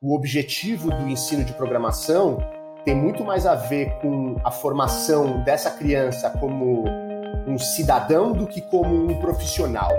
o objetivo do ensino de programação tem muito mais a ver com a formação dessa criança como um cidadão do que como um profissional.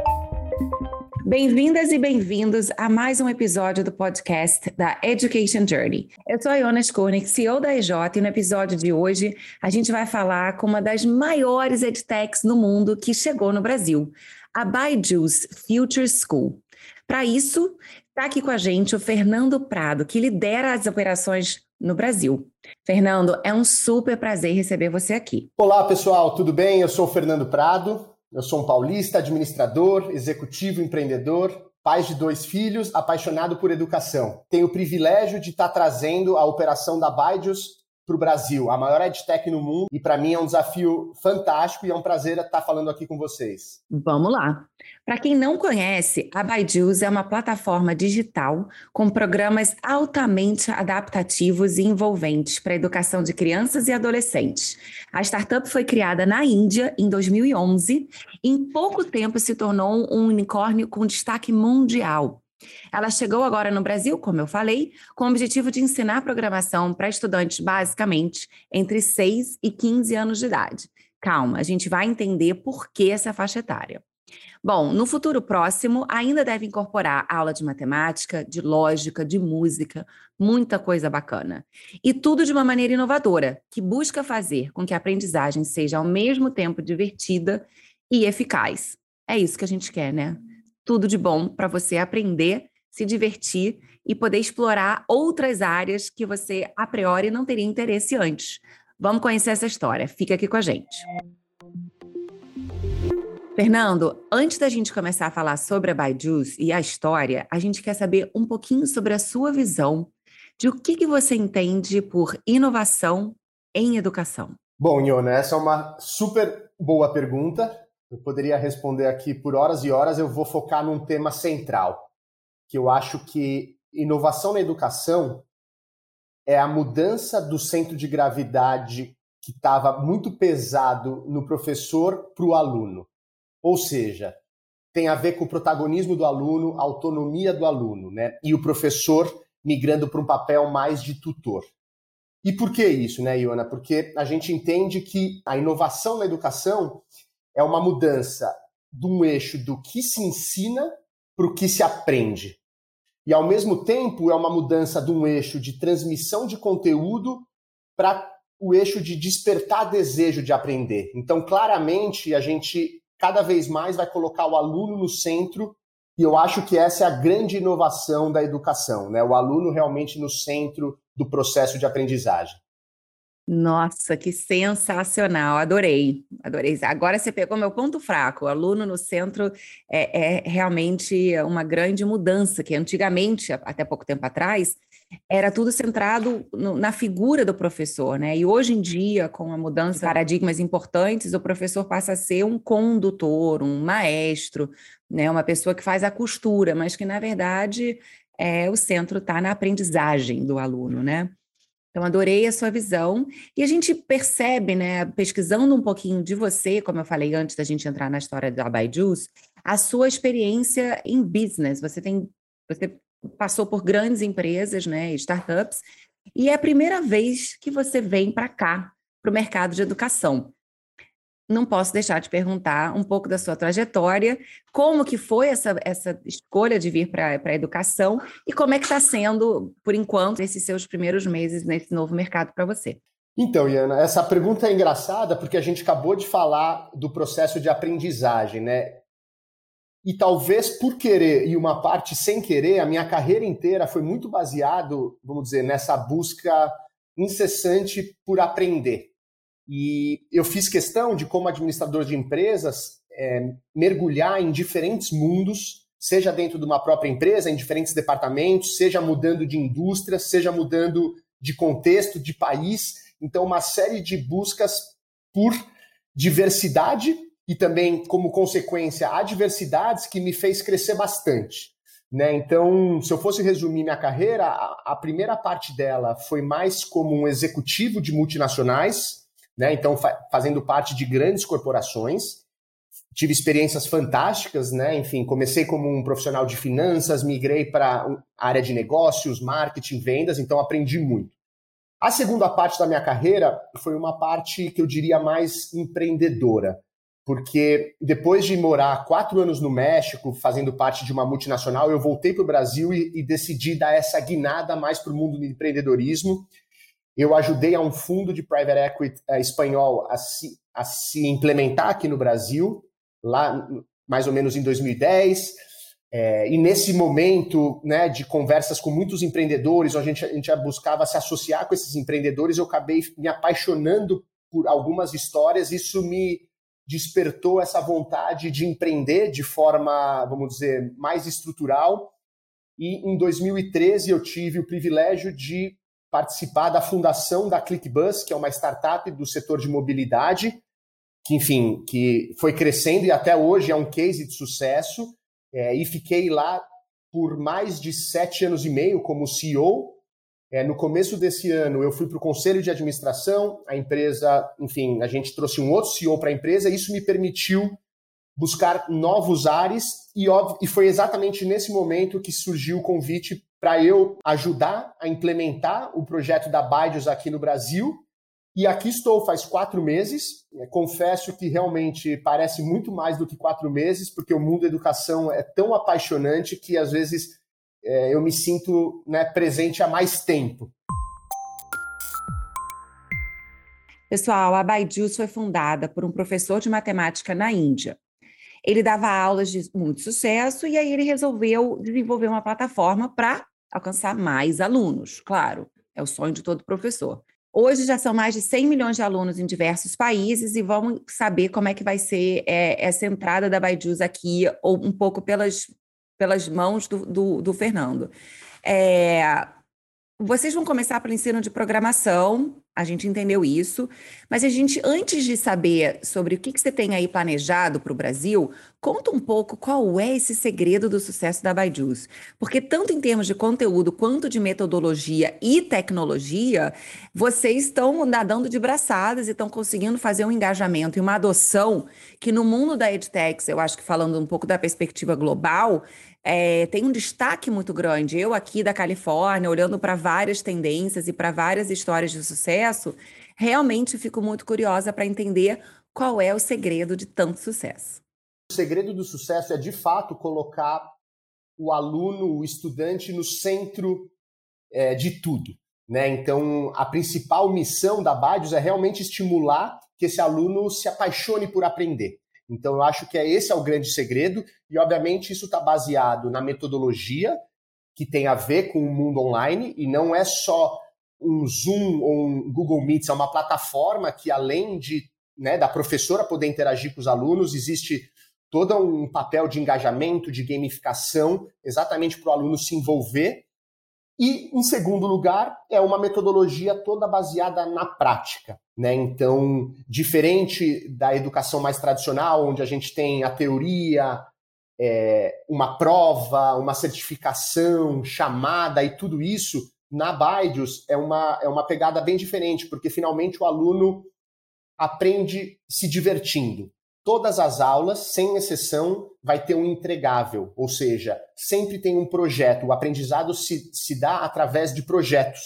Bem-vindas e bem-vindos a mais um episódio do podcast da Education Journey. Eu sou a Iona Skornik, CEO da EJ, e no episódio de hoje a gente vai falar com uma das maiores edtechs no mundo que chegou no Brasil, a Byju's Future School. Para isso, está aqui com a gente o Fernando Prado, que lidera as operações no Brasil. Fernando, é um super prazer receber você aqui. Olá, pessoal, tudo bem? Eu sou o Fernando Prado, eu sou um paulista, administrador, executivo, empreendedor, pai de dois filhos, apaixonado por educação. Tenho o privilégio de estar trazendo a operação da Baidius para o Brasil, a maior edtech no mundo, e para mim é um desafio fantástico e é um prazer estar falando aqui com vocês. Vamos lá. Para quem não conhece, a Byju's é uma plataforma digital com programas altamente adaptativos e envolventes para a educação de crianças e adolescentes. A startup foi criada na Índia em 2011 e em pouco tempo se tornou um unicórnio com destaque mundial. Ela chegou agora no Brasil, como eu falei, com o objetivo de ensinar programação para estudantes basicamente entre 6 e 15 anos de idade. Calma, a gente vai entender por que essa faixa etária. Bom, no futuro próximo, ainda deve incorporar aula de matemática, de lógica, de música, muita coisa bacana. E tudo de uma maneira inovadora, que busca fazer com que a aprendizagem seja ao mesmo tempo divertida e eficaz. É isso que a gente quer, né? Tudo de bom para você aprender, se divertir e poder explorar outras áreas que você, a priori, não teria interesse antes. Vamos conhecer essa história. Fica aqui com a gente. Fernando, antes da gente começar a falar sobre a Byju's e a história, a gente quer saber um pouquinho sobre a sua visão de o que, que você entende por inovação em educação. Bom, Iona, essa é uma super boa pergunta eu poderia responder aqui por horas e horas, eu vou focar num tema central, que eu acho que inovação na educação é a mudança do centro de gravidade que estava muito pesado no professor para o aluno. Ou seja, tem a ver com o protagonismo do aluno, a autonomia do aluno, né? E o professor migrando para um papel mais de tutor. E por que isso, né, Iona? Porque a gente entende que a inovação na educação é uma mudança de um eixo do que se ensina para o que se aprende. E, ao mesmo tempo, é uma mudança de um eixo de transmissão de conteúdo para o eixo de despertar desejo de aprender. Então, claramente, a gente cada vez mais vai colocar o aluno no centro, e eu acho que essa é a grande inovação da educação, né? o aluno realmente no centro do processo de aprendizagem. Nossa, que sensacional! Adorei, adorei. Agora você pegou meu ponto fraco. O aluno no centro é, é, realmente uma grande mudança, que antigamente, até pouco tempo atrás, era tudo centrado no, na figura do professor, né? E hoje em dia, com a mudança de paradigmas importantes, o professor passa a ser um condutor, um maestro, né? Uma pessoa que faz a costura, mas que, na verdade, é, o centro está na aprendizagem do aluno, né? Então, adorei a sua visão. E a gente percebe, né, pesquisando um pouquinho de você, como eu falei antes da gente entrar na história da Byju's, a sua experiência em business. Você tem, você passou por grandes empresas, né, startups, e é a primeira vez que você vem para cá, para o mercado de educação não posso deixar de perguntar um pouco da sua trajetória, como que foi essa, essa escolha de vir para a educação e como é que está sendo, por enquanto, esses seus primeiros meses nesse novo mercado para você. Então, Iana, essa pergunta é engraçada porque a gente acabou de falar do processo de aprendizagem, né? E talvez por querer e uma parte sem querer, a minha carreira inteira foi muito baseado, vamos dizer, nessa busca incessante por aprender. E eu fiz questão de, como administrador de empresas, é, mergulhar em diferentes mundos, seja dentro de uma própria empresa, em diferentes departamentos, seja mudando de indústria, seja mudando de contexto, de país. Então, uma série de buscas por diversidade e também, como consequência, adversidades que me fez crescer bastante. Né? Então, se eu fosse resumir minha carreira, a, a primeira parte dela foi mais como um executivo de multinacionais, né? Então, fa fazendo parte de grandes corporações. tive experiências fantásticas, né? Enfim, comecei como um profissional de finanças, migrei para a área de negócios, marketing, vendas, então aprendi muito. A segunda parte da minha carreira foi uma parte que eu diria mais empreendedora, porque depois de morar quatro anos no México, fazendo parte de uma multinacional, eu voltei para o Brasil e, e decidi dar essa guinada mais para o mundo do empreendedorismo. Eu ajudei a um fundo de private equity uh, espanhol a se, a se implementar aqui no Brasil, lá mais ou menos em 2010. É, e nesse momento né, de conversas com muitos empreendedores, a gente, a gente buscava se associar com esses empreendedores, eu acabei me apaixonando por algumas histórias. Isso me despertou essa vontade de empreender de forma, vamos dizer, mais estrutural. E em 2013 eu tive o privilégio de participar da fundação da ClickBus, que é uma startup do setor de mobilidade, que, enfim, que foi crescendo e até hoje é um case de sucesso. É, e fiquei lá por mais de sete anos e meio como CEO. É, no começo desse ano, eu fui para o conselho de administração. A empresa, enfim, a gente trouxe um outro CEO para a empresa. E isso me permitiu buscar novos ares. E, óbvio, e foi exatamente nesse momento que surgiu o convite para eu ajudar a implementar o projeto da Baidios aqui no Brasil e aqui estou faz quatro meses. É, confesso que realmente parece muito mais do que quatro meses, porque o mundo da educação é tão apaixonante que às vezes é, eu me sinto né, presente há mais tempo. Pessoal, a Baijus foi fundada por um professor de matemática na Índia. Ele dava aulas de muito sucesso e aí ele resolveu desenvolver uma plataforma para alcançar mais alunos. Claro, é o sonho de todo professor. Hoje já são mais de 100 milhões de alunos em diversos países e vamos saber como é que vai ser é, essa entrada da Baijus aqui, ou um pouco pelas, pelas mãos do, do, do Fernando. É, vocês vão começar pelo ensino de programação, a gente entendeu isso, mas a gente, antes de saber sobre o que, que você tem aí planejado para o Brasil, conta um pouco qual é esse segredo do sucesso da Baijus. Porque tanto em termos de conteúdo quanto de metodologia e tecnologia, vocês estão nadando de braçadas e estão conseguindo fazer um engajamento e uma adoção que no mundo da EdTech, eu acho que falando um pouco da perspectiva global, é, tem um destaque muito grande. Eu aqui da Califórnia, olhando para várias tendências e para várias histórias de sucesso, realmente fico muito curiosa para entender qual é o segredo de tanto sucesso. O segredo do sucesso é, de fato, colocar o aluno, o estudante, no centro é, de tudo. Né? Então, a principal missão da Badios é realmente estimular que esse aluno se apaixone por aprender. Então, eu acho que é esse é o grande segredo, e obviamente isso está baseado na metodologia, que tem a ver com o mundo online, e não é só um Zoom ou um Google Meet, é uma plataforma que, além de né, da professora poder interagir com os alunos, existe todo um papel de engajamento, de gamificação, exatamente para o aluno se envolver. E, em segundo lugar, é uma metodologia toda baseada na prática. Né? Então, diferente da educação mais tradicional, onde a gente tem a teoria, é, uma prova, uma certificação, chamada e tudo isso, na Baidius é uma, é uma pegada bem diferente, porque finalmente o aluno aprende se divertindo. Todas as aulas, sem exceção, vai ter um entregável, ou seja, sempre tem um projeto. O aprendizado se, se dá através de projetos.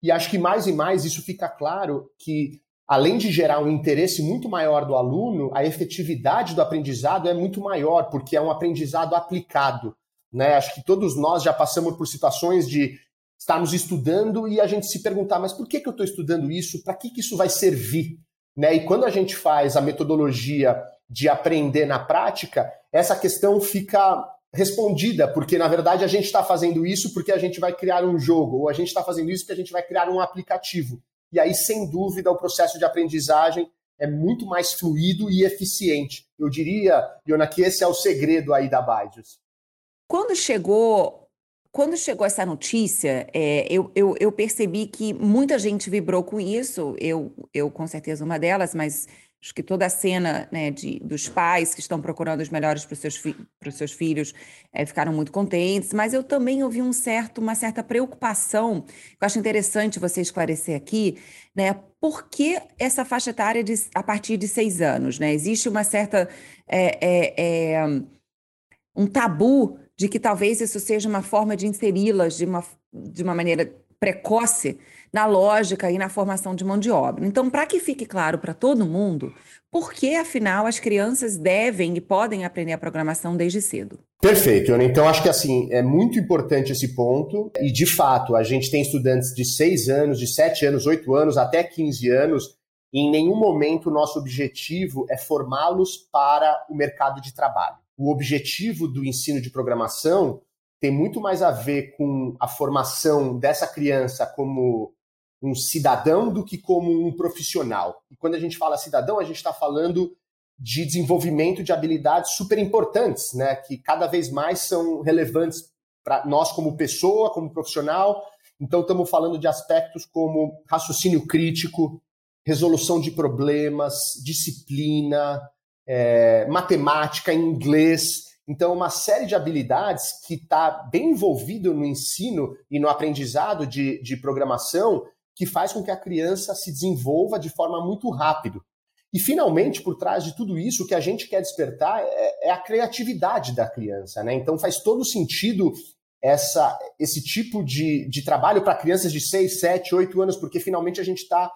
E acho que mais e mais isso fica claro que além de gerar um interesse muito maior do aluno, a efetividade do aprendizado é muito maior, porque é um aprendizado aplicado. Né? Acho que todos nós já passamos por situações de estarmos estudando e a gente se perguntar, mas por que, que eu estou estudando isso? Para que, que isso vai servir? Né? E quando a gente faz a metodologia de aprender na prática, essa questão fica respondida, porque na verdade a gente está fazendo isso porque a gente vai criar um jogo, ou a gente está fazendo isso porque a gente vai criar um aplicativo. E aí, sem dúvida, o processo de aprendizagem é muito mais fluido e eficiente. Eu diria, Iona, que esse é o segredo aí da Baidius. Quando chegou, quando chegou essa notícia, é, eu, eu, eu, percebi que muita gente vibrou com isso. Eu, eu, com certeza, uma delas, mas Acho que toda a cena né, de, dos pais que estão procurando os melhores para os seus, fi seus filhos é, ficaram muito contentes, mas eu também ouvi um certo, uma certa preocupação, que eu acho interessante você esclarecer aqui, né? Por que essa faixa etária de, a partir de seis anos? Né? Existe uma certa. É, é, um tabu de que talvez isso seja uma forma de inseri-las de uma, de uma maneira precoce na lógica e na formação de mão de obra. Então, para que fique claro para todo mundo, por que, afinal, as crianças devem e podem aprender a programação desde cedo? Perfeito, Ana. Então, acho que assim, é muito importante esse ponto. E, de fato, a gente tem estudantes de 6 anos, de 7 anos, 8 anos, até 15 anos. E em nenhum momento o nosso objetivo é formá-los para o mercado de trabalho. O objetivo do ensino de programação tem muito mais a ver com a formação dessa criança como um cidadão do que como um profissional. E quando a gente fala cidadão, a gente está falando de desenvolvimento de habilidades super importantes, né, que cada vez mais são relevantes para nós como pessoa, como profissional. Então, estamos falando de aspectos como raciocínio crítico, resolução de problemas, disciplina, é, matemática, inglês. Então, uma série de habilidades que está bem envolvido no ensino e no aprendizado de, de programação que faz com que a criança se desenvolva de forma muito rápido. E, finalmente, por trás de tudo isso, o que a gente quer despertar é, é a criatividade da criança. Né? Então, faz todo sentido essa, esse tipo de, de trabalho para crianças de 6, 7, 8 anos, porque finalmente a gente está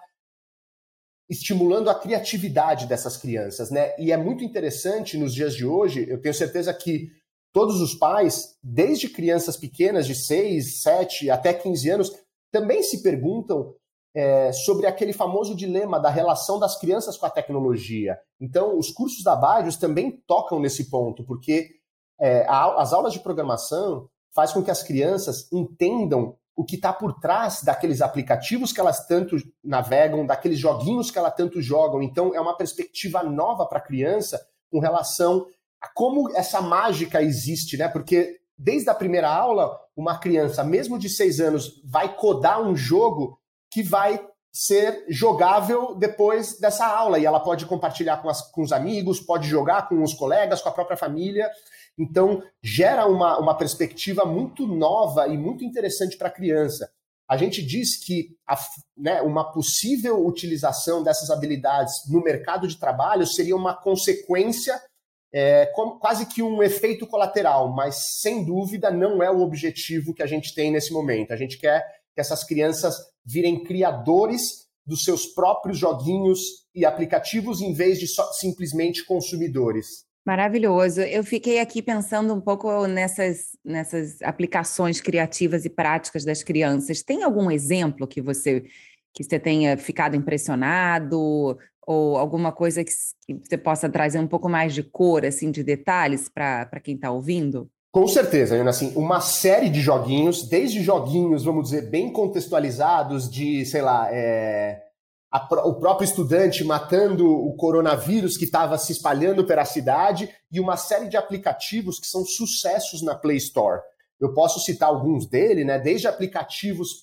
estimulando a criatividade dessas crianças. Né? E é muito interessante nos dias de hoje, eu tenho certeza que todos os pais, desde crianças pequenas de 6, 7 até 15 anos, também se perguntam é, sobre aquele famoso dilema da relação das crianças com a tecnologia. Então, os cursos da Badios também tocam nesse ponto, porque é, a, as aulas de programação faz com que as crianças entendam o que está por trás daqueles aplicativos que elas tanto navegam, daqueles joguinhos que elas tanto jogam. Então, é uma perspectiva nova para a criança com relação a como essa mágica existe, né? Porque desde a primeira aula, uma criança, mesmo de seis anos, vai codar um jogo que vai ser jogável depois dessa aula. E ela pode compartilhar com, as, com os amigos, pode jogar com os colegas, com a própria família. Então, gera uma, uma perspectiva muito nova e muito interessante para a criança. A gente diz que a, né, uma possível utilização dessas habilidades no mercado de trabalho seria uma consequência é, como, quase que um efeito colateral, mas sem dúvida não é o objetivo que a gente tem nesse momento. A gente quer que essas crianças virem criadores dos seus próprios joguinhos e aplicativos em vez de só, simplesmente consumidores. Maravilhoso. Eu fiquei aqui pensando um pouco nessas, nessas aplicações criativas e práticas das crianças. Tem algum exemplo que você que você tenha ficado impressionado ou alguma coisa que, que você possa trazer um pouco mais de cor, assim, de detalhes para quem está ouvindo? Com certeza, Ana, assim, uma série de joguinhos, desde joguinhos, vamos dizer, bem contextualizados de, sei lá, é, a, o próprio estudante matando o coronavírus que estava se espalhando pela cidade e uma série de aplicativos que são sucessos na Play Store. Eu posso citar alguns dele, né? Desde aplicativos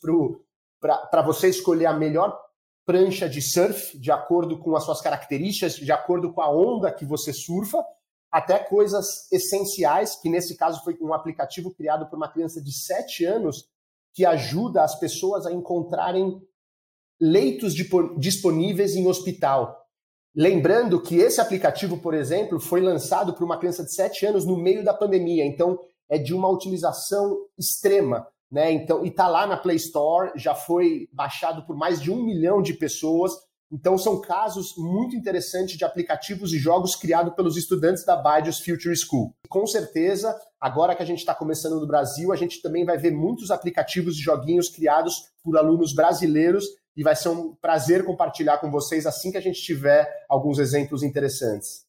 para você escolher a melhor prancha de surf, de acordo com as suas características, de acordo com a onda que você surfa, até coisas essenciais, que nesse caso foi um aplicativo criado por uma criança de 7 anos que ajuda as pessoas a encontrarem leitos disponíveis em hospital. Lembrando que esse aplicativo, por exemplo, foi lançado por uma criança de 7 anos no meio da pandemia, então é de uma utilização extrema. Né? Então, e está lá na Play Store, já foi baixado por mais de um milhão de pessoas. Então, são casos muito interessantes de aplicativos e jogos criados pelos estudantes da Baidius Future School. Com certeza, agora que a gente está começando no Brasil, a gente também vai ver muitos aplicativos e joguinhos criados por alunos brasileiros e vai ser um prazer compartilhar com vocês assim que a gente tiver alguns exemplos interessantes.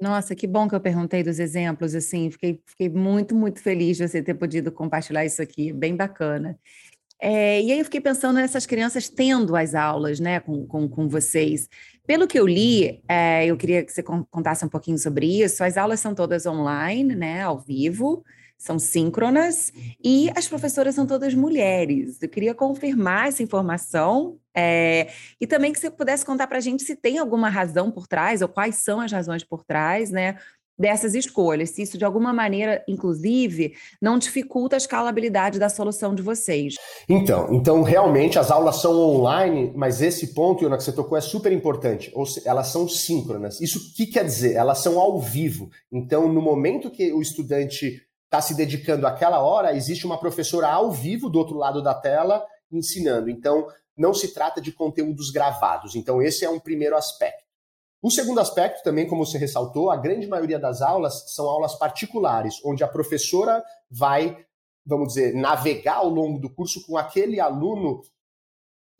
Nossa, que bom que eu perguntei dos exemplos, assim, fiquei, fiquei muito, muito feliz de você ter podido compartilhar isso aqui, bem bacana. É, e aí eu fiquei pensando nessas crianças tendo as aulas, né, com, com, com vocês. Pelo que eu li, é, eu queria que você contasse um pouquinho sobre isso. As aulas são todas online, né, ao vivo, são síncronas e as professoras são todas mulheres. Eu queria confirmar essa informação é, e também que você pudesse contar para a gente se tem alguma razão por trás ou quais são as razões por trás, né? dessas escolhas, se isso de alguma maneira, inclusive, não dificulta a escalabilidade da solução de vocês. Então, então realmente as aulas são online, mas esse ponto, Iona, que você tocou é super importante. Ou seja, elas são síncronas. Isso o que quer dizer? Elas são ao vivo. Então, no momento que o estudante está se dedicando àquela hora, existe uma professora ao vivo do outro lado da tela ensinando. Então, não se trata de conteúdos gravados. Então, esse é um primeiro aspecto. O segundo aspecto, também como você ressaltou, a grande maioria das aulas são aulas particulares, onde a professora vai, vamos dizer, navegar ao longo do curso com aquele aluno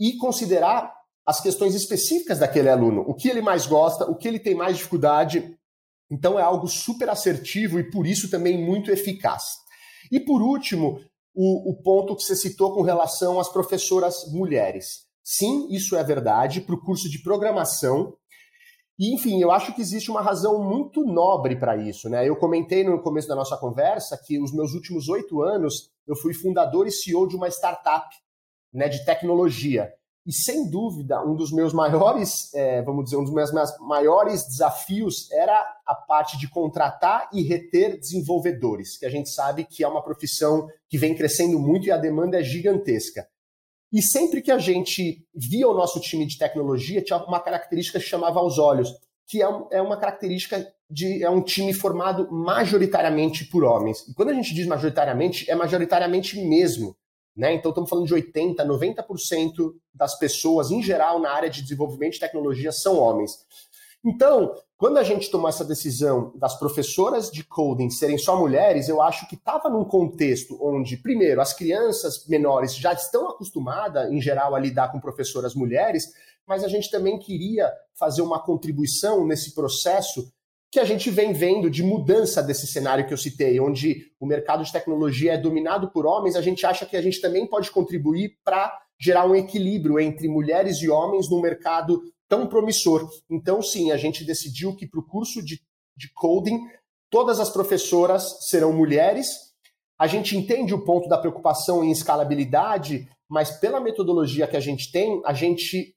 e considerar as questões específicas daquele aluno, o que ele mais gosta, o que ele tem mais dificuldade. Então é algo super assertivo e por isso também muito eficaz. E por último, o, o ponto que você citou com relação às professoras mulheres. Sim, isso é verdade. Para o curso de programação, e, enfim, eu acho que existe uma razão muito nobre para isso. Né? Eu comentei no começo da nossa conversa que os meus últimos oito anos eu fui fundador e CEO de uma startup né, de tecnologia. E, sem dúvida, um dos meus maiores, é, vamos dizer, um dos meus maiores desafios era a parte de contratar e reter desenvolvedores, que a gente sabe que é uma profissão que vem crescendo muito e a demanda é gigantesca. E sempre que a gente via o nosso time de tecnologia, tinha uma característica que chamava aos olhos, que é, é uma característica de é um time formado majoritariamente por homens. E quando a gente diz majoritariamente, é majoritariamente mesmo. Né? Então estamos falando de 80%, 90% das pessoas, em geral, na área de desenvolvimento de tecnologia, são homens. Então, quando a gente tomou essa decisão das professoras de coding serem só mulheres, eu acho que estava num contexto onde, primeiro, as crianças menores já estão acostumadas, em geral, a lidar com professoras mulheres, mas a gente também queria fazer uma contribuição nesse processo que a gente vem vendo de mudança desse cenário que eu citei, onde o mercado de tecnologia é dominado por homens, a gente acha que a gente também pode contribuir para gerar um equilíbrio entre mulheres e homens no mercado tão promissor. Então, sim, a gente decidiu que para o curso de, de coding, todas as professoras serão mulheres. A gente entende o ponto da preocupação em escalabilidade, mas pela metodologia que a gente tem, a gente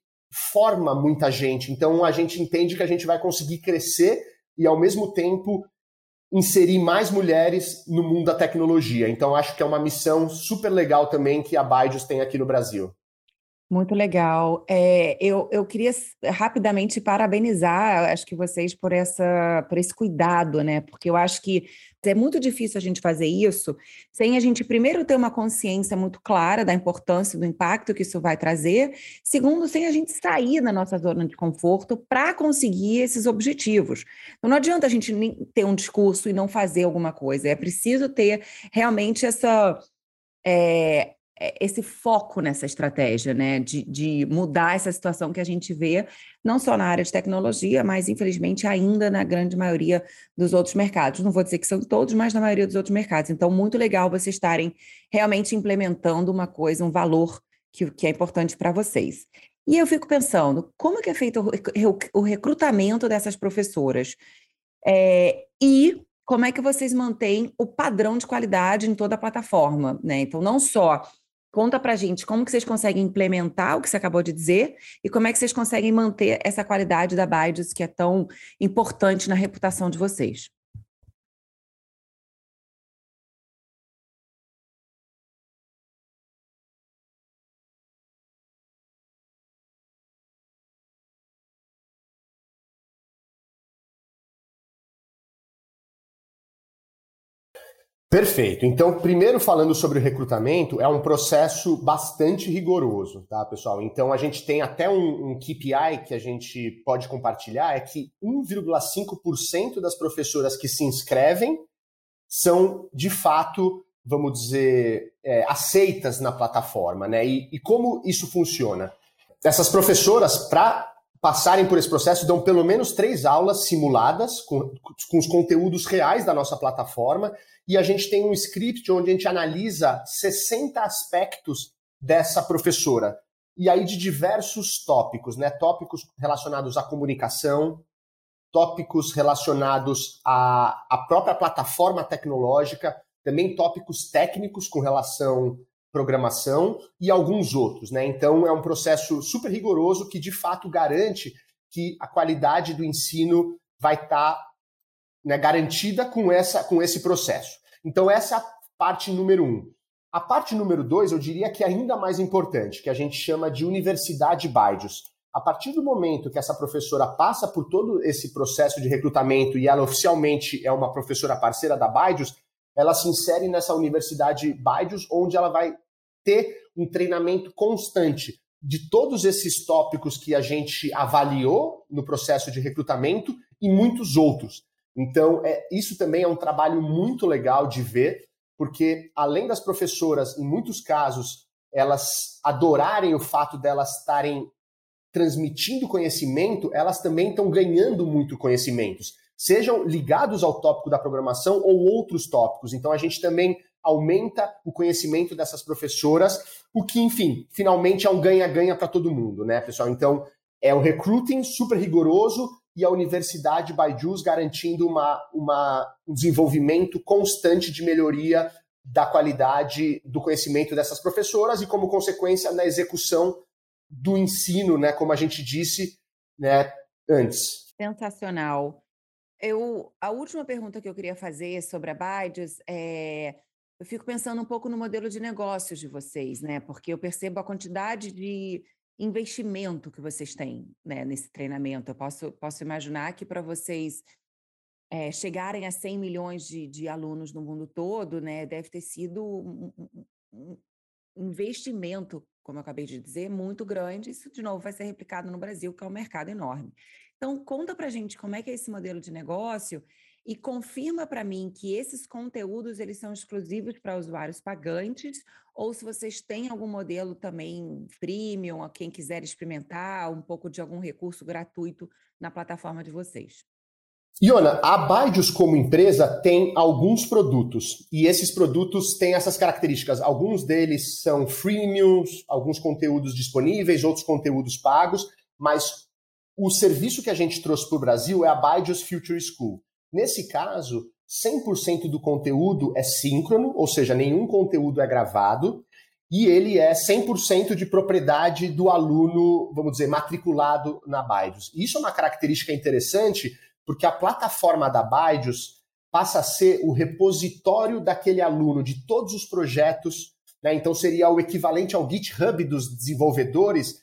forma muita gente. Então, a gente entende que a gente vai conseguir crescer e, ao mesmo tempo, inserir mais mulheres no mundo da tecnologia. Então, acho que é uma missão super legal também que a Baidos tem aqui no Brasil. Muito legal. É, eu, eu queria rapidamente parabenizar, acho que vocês por essa por esse cuidado, né? Porque eu acho que é muito difícil a gente fazer isso sem a gente primeiro ter uma consciência muito clara da importância do impacto que isso vai trazer, segundo, sem a gente sair da nossa zona de conforto para conseguir esses objetivos. Então, não adianta a gente ter um discurso e não fazer alguma coisa. É preciso ter realmente essa é, esse foco nessa estratégia, né, de, de, mudar essa situação que a gente vê, não só na área de tecnologia, mas infelizmente ainda na grande maioria dos outros mercados. Não vou dizer que são todos, mas na maioria dos outros mercados. Então, muito legal vocês estarem realmente implementando uma coisa, um valor que, que é importante para vocês. E eu fico pensando, como que é feito o, o recrutamento dessas professoras? É, e como é que vocês mantêm o padrão de qualidade em toda a plataforma, né? Então, não só Conta para gente como que vocês conseguem implementar o que você acabou de dizer e como é que vocês conseguem manter essa qualidade da Baidos que é tão importante na reputação de vocês. Perfeito. Então, primeiro falando sobre o recrutamento, é um processo bastante rigoroso, tá, pessoal? Então, a gente tem até um, um KPI que a gente pode compartilhar, é que 1,5% das professoras que se inscrevem são, de fato, vamos dizer, é, aceitas na plataforma, né? E, e como isso funciona? Essas professoras, para passarem por esse processo, dão pelo menos três aulas simuladas com, com os conteúdos reais da nossa plataforma e a gente tem um script onde a gente analisa 60 aspectos dessa professora. E aí de diversos tópicos, né? Tópicos relacionados à comunicação, tópicos relacionados à, à própria plataforma tecnológica, também tópicos técnicos com relação programação e alguns outros, né? Então é um processo super rigoroso que de fato garante que a qualidade do ensino vai estar tá, né, garantida com essa com esse processo. Então essa é a parte número um. A parte número dois, eu diria que é ainda mais importante, que a gente chama de universidade Baidius. A partir do momento que essa professora passa por todo esse processo de recrutamento e ela oficialmente é uma professora parceira da Baidius, ela se insere nessa universidade Baidius, onde ela vai ter um treinamento constante de todos esses tópicos que a gente avaliou no processo de recrutamento e muitos outros. Então, é, isso também é um trabalho muito legal de ver, porque além das professoras, em muitos casos, elas adorarem o fato delas estarem transmitindo conhecimento, elas também estão ganhando muito conhecimentos sejam ligados ao tópico da programação ou outros tópicos. Então a gente também aumenta o conhecimento dessas professoras, o que, enfim, finalmente é um ganha-ganha para todo mundo, né, pessoal? Então é o recruiting super rigoroso e a Universidade Baijus garantindo uma, uma, um desenvolvimento constante de melhoria da qualidade do conhecimento dessas professoras e, como consequência, na execução do ensino, né, como a gente disse né, antes. Sensacional. Eu, a última pergunta que eu queria fazer sobre a Baides é. Eu fico pensando um pouco no modelo de negócios de vocês, né? Porque eu percebo a quantidade de investimento que vocês têm né, nesse treinamento. Eu posso, posso imaginar que para vocês é, chegarem a 100 milhões de, de, alunos no mundo todo, né, deve ter sido um, um investimento, como eu acabei de dizer, muito grande. Isso, de novo, vai ser replicado no Brasil, que é um mercado enorme. Então, conta para gente como é que é esse modelo de negócio e confirma para mim que esses conteúdos eles são exclusivos para usuários pagantes ou se vocês têm algum modelo também premium, a quem quiser experimentar um pouco de algum recurso gratuito na plataforma de vocês. Iona, a Baidius como empresa tem alguns produtos e esses produtos têm essas características. Alguns deles são freemiums, alguns conteúdos disponíveis, outros conteúdos pagos, mas o serviço que a gente trouxe para o Brasil é a Baidius Future School. Nesse caso, 100% do conteúdo é síncrono, ou seja, nenhum conteúdo é gravado, e ele é 100% de propriedade do aluno, vamos dizer, matriculado na Baidius. Isso é uma característica interessante, porque a plataforma da Baidius passa a ser o repositório daquele aluno de todos os projetos, né? então seria o equivalente ao GitHub dos desenvolvedores,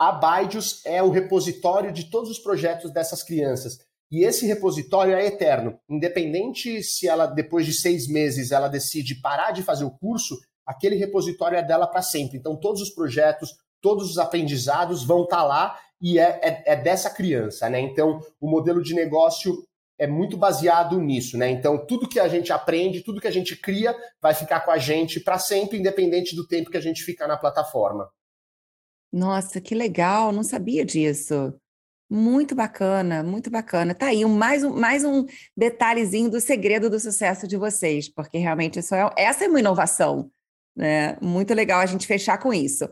a Baidius é o repositório de todos os projetos dessas crianças. E esse repositório é eterno. Independente se ela, depois de seis meses, ela decide parar de fazer o curso, aquele repositório é dela para sempre. Então, todos os projetos, todos os aprendizados vão estar tá lá e é, é, é, dessa criança. Né? Então, o modelo de negócio é muito baseado nisso. Né? Então, tudo que a gente aprende, tudo que a gente cria, vai ficar com a gente para sempre, independente do tempo que a gente ficar na plataforma. Nossa, que legal, não sabia disso. Muito bacana, muito bacana. Tá aí mais, um, mais um detalhezinho do segredo do sucesso de vocês, porque realmente isso é, essa é uma inovação. Né? Muito legal a gente fechar com isso.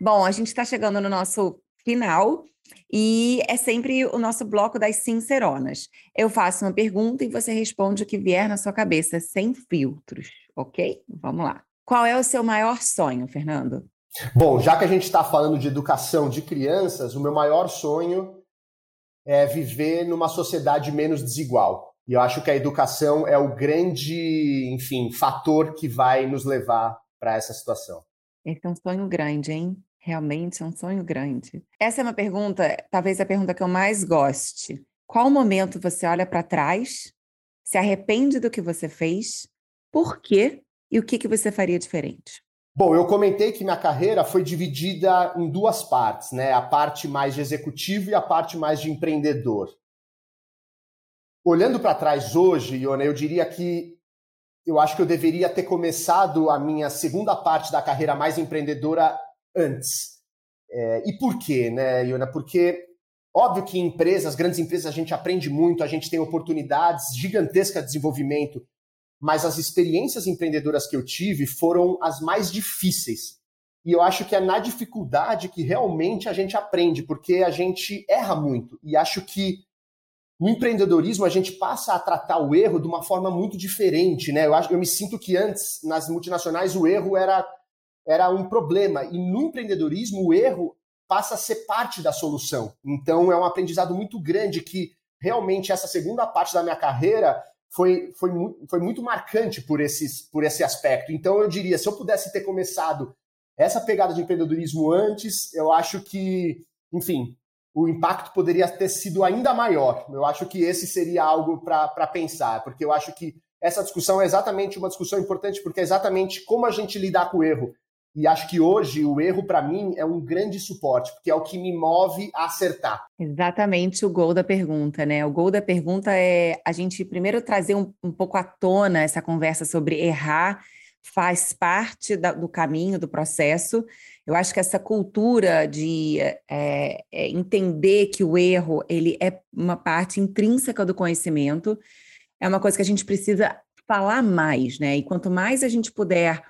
Bom, a gente está chegando no nosso final e é sempre o nosso bloco das sinceronas. Eu faço uma pergunta e você responde o que vier na sua cabeça, sem filtros, ok? Vamos lá. Qual é o seu maior sonho, Fernando? Bom, já que a gente está falando de educação de crianças, o meu maior sonho é viver numa sociedade menos desigual. E eu acho que a educação é o grande, enfim, fator que vai nos levar para essa situação. Esse é um sonho grande, hein? Realmente é um sonho grande. Essa é uma pergunta, talvez a pergunta que eu mais goste. Qual momento você olha para trás, se arrepende do que você fez, por quê e o que, que você faria diferente? Bom, eu comentei que minha carreira foi dividida em duas partes, né? A parte mais de executivo e a parte mais de empreendedor. Olhando para trás hoje, Iona, eu diria que eu acho que eu deveria ter começado a minha segunda parte da carreira mais empreendedora antes. É, e por quê, né, Iona? Porque óbvio que em empresas, grandes empresas, a gente aprende muito, a gente tem oportunidades gigantescas de desenvolvimento mas as experiências empreendedoras que eu tive foram as mais difíceis. E eu acho que é na dificuldade que realmente a gente aprende, porque a gente erra muito. E acho que no empreendedorismo a gente passa a tratar o erro de uma forma muito diferente, né? Eu acho, eu me sinto que antes nas multinacionais o erro era era um problema e no empreendedorismo o erro passa a ser parte da solução. Então é um aprendizado muito grande que realmente essa segunda parte da minha carreira foi, foi, foi muito marcante por, esses, por esse aspecto. Então eu diria, se eu pudesse ter começado essa pegada de empreendedorismo antes, eu acho que, enfim, o impacto poderia ter sido ainda maior. Eu acho que esse seria algo para pensar, porque eu acho que essa discussão é exatamente uma discussão importante, porque é exatamente como a gente lidar com o erro. E acho que hoje o erro, para mim, é um grande suporte, porque é o que me move a acertar. Exatamente o gol da pergunta, né? O gol da pergunta é a gente primeiro trazer um, um pouco à tona essa conversa sobre errar faz parte da, do caminho, do processo. Eu acho que essa cultura de é, é, entender que o erro ele é uma parte intrínseca do conhecimento é uma coisa que a gente precisa falar mais, né? E quanto mais a gente puder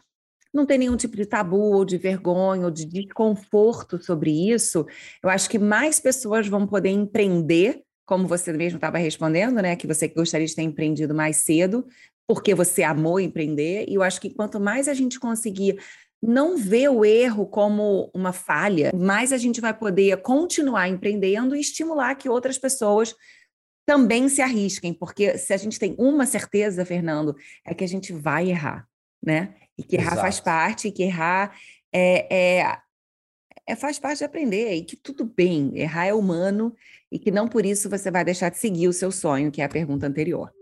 não ter nenhum tipo de tabu ou de vergonha ou de desconforto sobre isso, eu acho que mais pessoas vão poder empreender, como você mesmo estava respondendo, né? Que você gostaria de ter empreendido mais cedo, porque você amou empreender, e eu acho que quanto mais a gente conseguir não ver o erro como uma falha, mais a gente vai poder continuar empreendendo e estimular que outras pessoas também se arrisquem, porque se a gente tem uma certeza, Fernando, é que a gente vai errar, né? E que errar Exato. faz parte, que errar é, é, é, faz parte de aprender, e que tudo bem, errar é humano, e que não por isso você vai deixar de seguir o seu sonho, que é a pergunta anterior.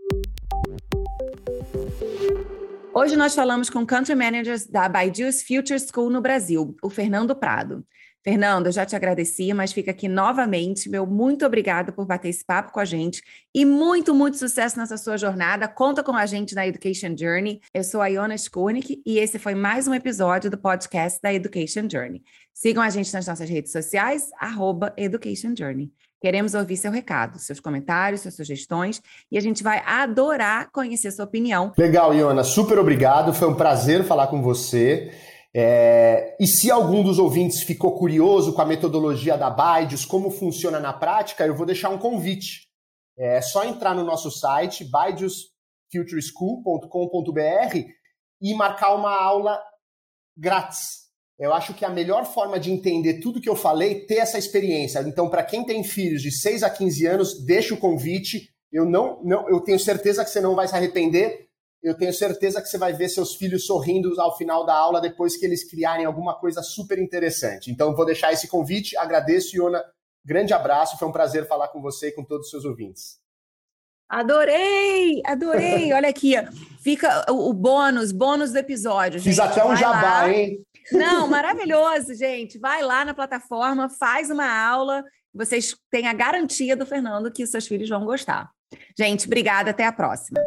Hoje nós falamos com Country Managers da Baiju's Future School no Brasil, o Fernando Prado. Fernando, eu já te agradeci, mas fica aqui novamente meu muito obrigado por bater esse papo com a gente e muito, muito sucesso nessa sua jornada. Conta com a gente na Education Journey. Eu sou a Iona Skurnik e esse foi mais um episódio do podcast da Education Journey. Sigam a gente nas nossas redes sociais, arroba Education Journey. Queremos ouvir seu recado, seus comentários, suas sugestões e a gente vai adorar conhecer sua opinião. Legal, Iona, super obrigado. Foi um prazer falar com você. É... E se algum dos ouvintes ficou curioso com a metodologia da Baidius, como funciona na prática, eu vou deixar um convite. É só entrar no nosso site, baidiusfutureschool.com.br e marcar uma aula grátis eu acho que a melhor forma de entender tudo que eu falei ter essa experiência. Então, para quem tem filhos de 6 a 15 anos, deixa o convite. Eu não, não, eu tenho certeza que você não vai se arrepender. Eu tenho certeza que você vai ver seus filhos sorrindo ao final da aula depois que eles criarem alguma coisa super interessante. Então, vou deixar esse convite. Agradeço, Iona. Grande abraço. Foi um prazer falar com você e com todos os seus ouvintes. Adorei, adorei. Olha aqui, fica o, o bônus, bônus do episódio. Gente. Fiz até um jabá, lá. hein? Não, maravilhoso, gente. Vai lá na plataforma, faz uma aula. Vocês têm a garantia do Fernando que seus filhos vão gostar. Gente, obrigada. Até a próxima.